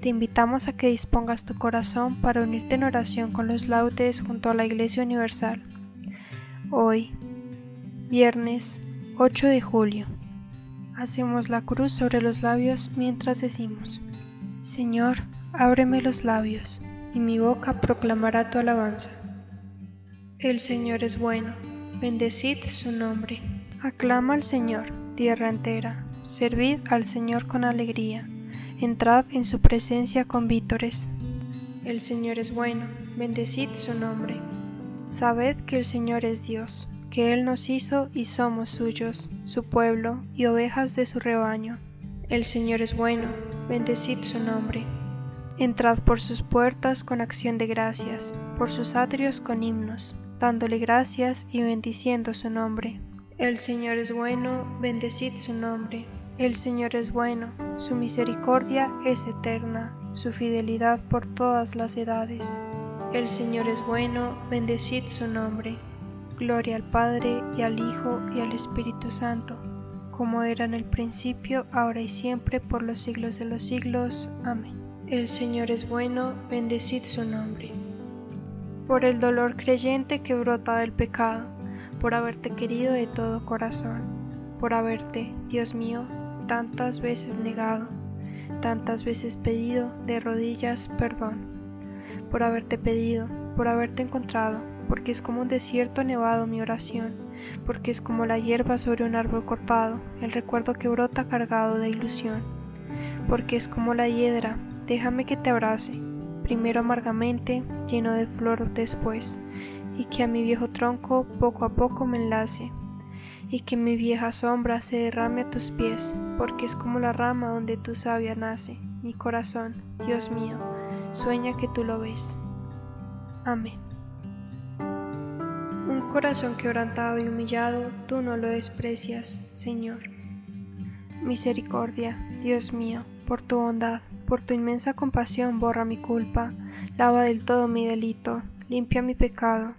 Te invitamos a que dispongas tu corazón para unirte en oración con los laudes junto a la Iglesia Universal. Hoy, viernes 8 de julio, hacemos la cruz sobre los labios mientras decimos, Señor, ábreme los labios, y mi boca proclamará tu alabanza. El Señor es bueno, bendecid su nombre. Aclama al Señor, tierra entera, servid al Señor con alegría entrad en su presencia con vítores. El Señor es bueno, bendecid su nombre. Sabed que el Señor es Dios, que Él nos hizo y somos suyos, su pueblo y ovejas de su rebaño. El Señor es bueno, bendecid su nombre. Entrad por sus puertas con acción de gracias, por sus atrios con himnos, dándole gracias y bendiciendo su nombre. El Señor es bueno, bendecid su nombre. El Señor es bueno, su misericordia es eterna, su fidelidad por todas las edades. El Señor es bueno, bendecid su nombre. Gloria al Padre y al Hijo y al Espíritu Santo, como era en el principio, ahora y siempre, por los siglos de los siglos. Amén. El Señor es bueno, bendecid su nombre. Por el dolor creyente que brota del pecado, por haberte querido de todo corazón, por haberte, Dios mío, tantas veces negado, tantas veces pedido de rodillas perdón, por haberte pedido, por haberte encontrado, porque es como un desierto nevado mi oración, porque es como la hierba sobre un árbol cortado, el recuerdo que brota cargado de ilusión, porque es como la hiedra, déjame que te abrace, primero amargamente, lleno de flor después, y que a mi viejo tronco poco a poco me enlace, y que mi vieja sombra se derrame a tus pies, porque es como la rama donde tu savia nace. Mi corazón, Dios mío, sueña que tú lo ves. Amén. Un corazón quebrantado y humillado, tú no lo desprecias, Señor. Misericordia, Dios mío, por tu bondad, por tu inmensa compasión, borra mi culpa, lava del todo mi delito, limpia mi pecado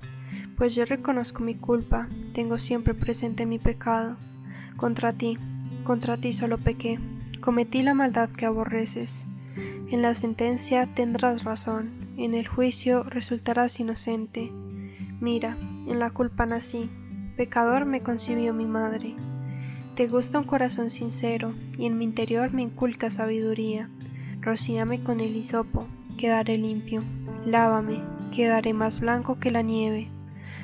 pues yo reconozco mi culpa, tengo siempre presente mi pecado. Contra ti, contra ti solo pequé, cometí la maldad que aborreces. En la sentencia tendrás razón, en el juicio resultarás inocente. Mira, en la culpa nací, pecador me concibió mi madre. Te gusta un corazón sincero, y en mi interior me inculca sabiduría. Rocíame con el hisopo, quedaré limpio. Lávame, quedaré más blanco que la nieve.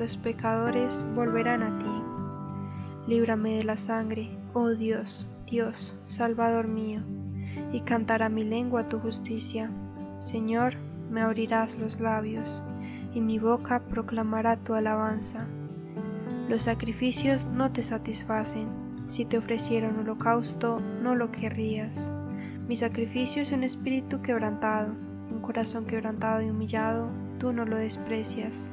los pecadores volverán a ti. Líbrame de la sangre, oh Dios, Dios, Salvador mío, y cantará mi lengua tu justicia. Señor, me abrirás los labios, y mi boca proclamará tu alabanza. Los sacrificios no te satisfacen, si te ofreciera un holocausto, no lo querrías. Mi sacrificio es un espíritu quebrantado, un corazón quebrantado y humillado, tú no lo desprecias.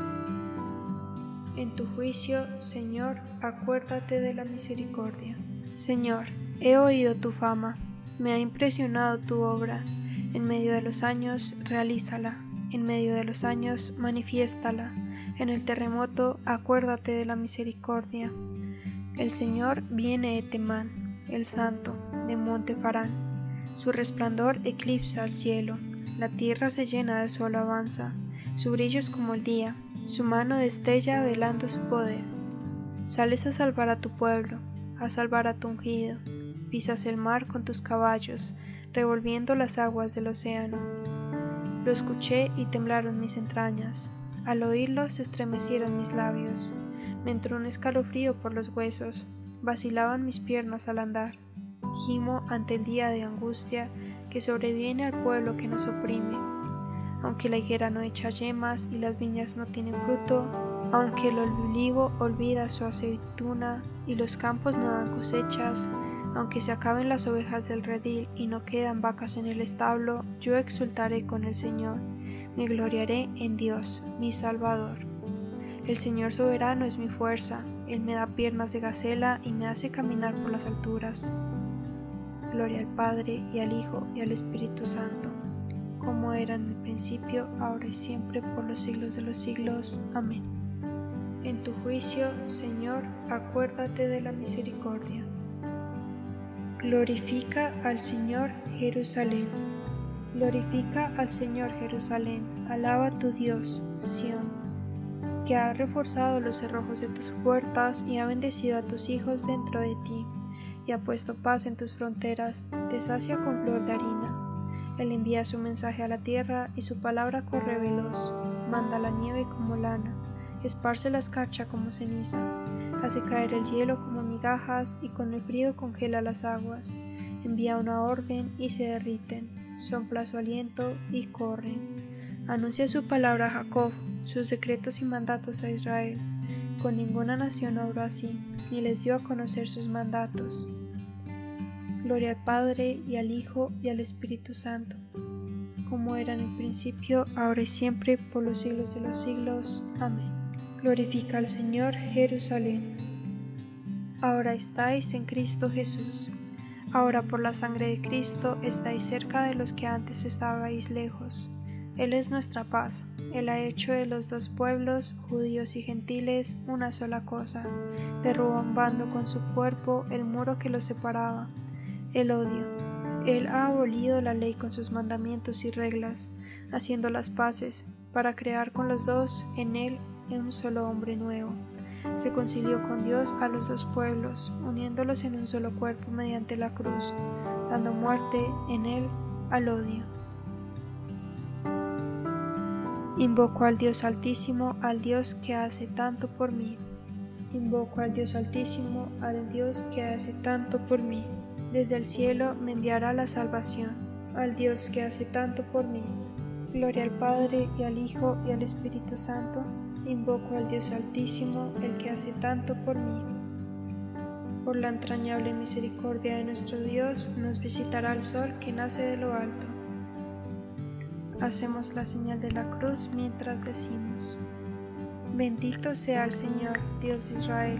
En tu juicio, Señor, acuérdate de la misericordia. Señor, he oído tu fama, me ha impresionado tu obra en medio de los años, realízala. En medio de los años, manifiéstala. En el terremoto, acuérdate de la misericordia. El Señor viene de Temán, el Santo, de Monte Farán. Su resplandor eclipsa el cielo. La tierra se llena de su alabanza. Su brillo es como el día. Su mano destella velando su poder. Sales a salvar a tu pueblo, a salvar a tu ungido. Pisas el mar con tus caballos revolviendo las aguas del océano. Lo escuché y temblaron mis entrañas. Al oírlo se estremecieron mis labios. Me entró un escalofrío por los huesos. Vacilaban mis piernas al andar. Gimo ante el día de angustia que sobreviene al pueblo que nos oprime. Aunque la higuera no echa yemas y las viñas no tienen fruto, aunque el olivo olvida su aceituna y los campos no dan cosechas, aunque se acaben las ovejas del redil y no quedan vacas en el establo, yo exultaré con el Señor, me gloriaré en Dios, mi Salvador. El Señor soberano es mi fuerza, Él me da piernas de gacela y me hace caminar por las alturas. Gloria al Padre y al Hijo y al Espíritu Santo, como era en el principio, ahora y siempre, por los siglos de los siglos. Amén. En tu juicio, Señor, acuérdate de la misericordia. Glorifica al Señor Jerusalén. Glorifica al Señor Jerusalén. Alaba tu Dios, Sión, que ha reforzado los cerrojos de tus puertas y ha bendecido a tus hijos dentro de ti, y ha puesto paz en tus fronteras, te sacia con flor de harina. Él envía su mensaje a la tierra y su palabra corre veloz, manda la nieve como lana, esparce la escarcha como ceniza, hace caer el hielo como migajas y con el frío congela las aguas, envía una orden y se derriten, sopla su aliento y corren. Anuncia su palabra a Jacob, sus decretos y mandatos a Israel. Con ninguna nación obró así, ni les dio a conocer sus mandatos. Gloria al Padre y al Hijo y al Espíritu Santo, como era en el principio, ahora y siempre, por los siglos de los siglos. Amén. Glorifica al Señor Jerusalén. Ahora estáis en Cristo Jesús. Ahora por la sangre de Cristo estáis cerca de los que antes estabais lejos. Él es nuestra paz. Él ha hecho de los dos pueblos, judíos y gentiles, una sola cosa, derrumbando con su cuerpo el muro que los separaba, el odio. Él ha abolido la ley con sus mandamientos y reglas, haciendo las paces, para crear con los dos en Él un solo hombre nuevo. Reconcilió con Dios a los dos pueblos, uniéndolos en un solo cuerpo mediante la cruz, dando muerte en él al odio. Invoco al Dios Altísimo, al Dios que hace tanto por mí. Invoco al Dios Altísimo, al Dios que hace tanto por mí. Desde el cielo me enviará la salvación, al Dios que hace tanto por mí. Gloria al Padre y al Hijo y al Espíritu Santo Invoco al Dios Altísimo, el que hace tanto por mí. Por la entrañable misericordia de nuestro Dios, nos visitará el sol que nace de lo alto. Hacemos la señal de la cruz mientras decimos, Bendito sea el Señor, Dios de Israel,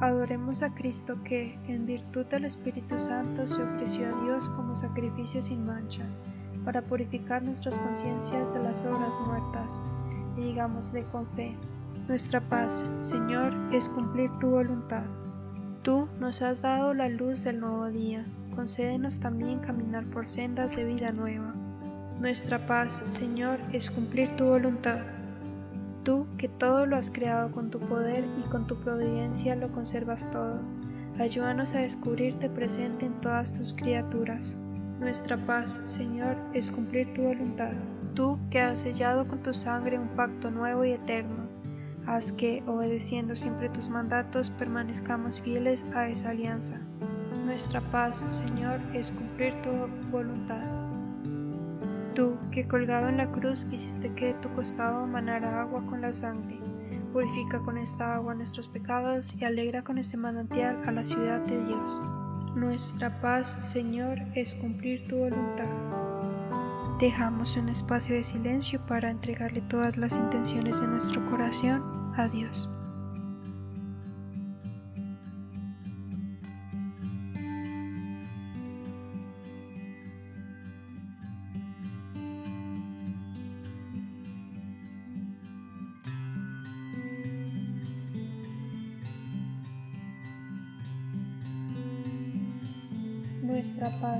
Adoremos a Cristo que, en virtud del Espíritu Santo, se ofreció a Dios como sacrificio sin mancha, para purificar nuestras conciencias de las obras muertas, y digámosle con fe, nuestra paz, Señor, es cumplir tu voluntad. Tú nos has dado la luz del nuevo día, concédenos también caminar por sendas de vida nueva. Nuestra paz, Señor, es cumplir tu voluntad. Tú, que todo lo has creado con tu poder y con tu providencia lo conservas todo, ayúdanos a descubrirte presente en todas tus criaturas. Nuestra paz, Señor, es cumplir tu voluntad. Tú, que has sellado con tu sangre un pacto nuevo y eterno, Haz que, obedeciendo siempre tus mandatos, permanezcamos fieles a esa alianza. Nuestra paz, Señor, es cumplir tu voluntad. Tú, que colgado en la cruz quisiste que de tu costado manara agua con la sangre, purifica con esta agua nuestros pecados y alegra con este manantial a la ciudad de Dios. Nuestra paz, Señor, es cumplir tu voluntad. Dejamos un espacio de silencio para entregarle todas las intenciones de nuestro corazón Adiós. Nuestra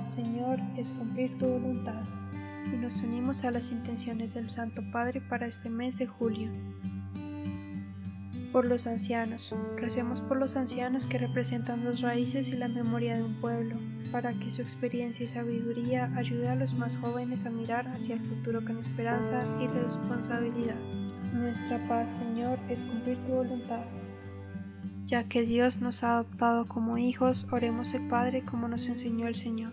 Señor, es cumplir tu voluntad y nos unimos a las intenciones del Santo Padre para este mes de julio por los ancianos. Recemos por los ancianos que representan las raíces y la memoria de un pueblo, para que su experiencia y sabiduría ayude a los más jóvenes a mirar hacia el futuro con esperanza y responsabilidad. Nuestra paz, Señor, es cumplir tu voluntad. Ya que Dios nos ha adoptado como hijos, oremos el Padre como nos enseñó el Señor.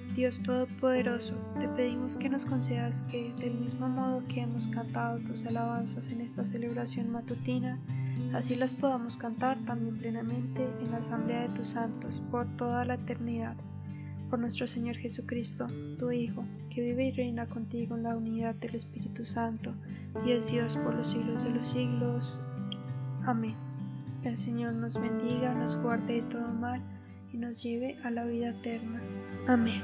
Dios Todopoderoso, te pedimos que nos concedas que, del mismo modo que hemos cantado tus alabanzas en esta celebración matutina, así las podamos cantar también plenamente en la asamblea de tus santos por toda la eternidad por nuestro Señor Jesucristo, tu Hijo, que vive y reina contigo en la unidad del Espíritu Santo, y es Dios por los siglos de los siglos. Amén. El Señor nos bendiga, nos guarde de todo mal y nos lleve a la vida eterna. Amén.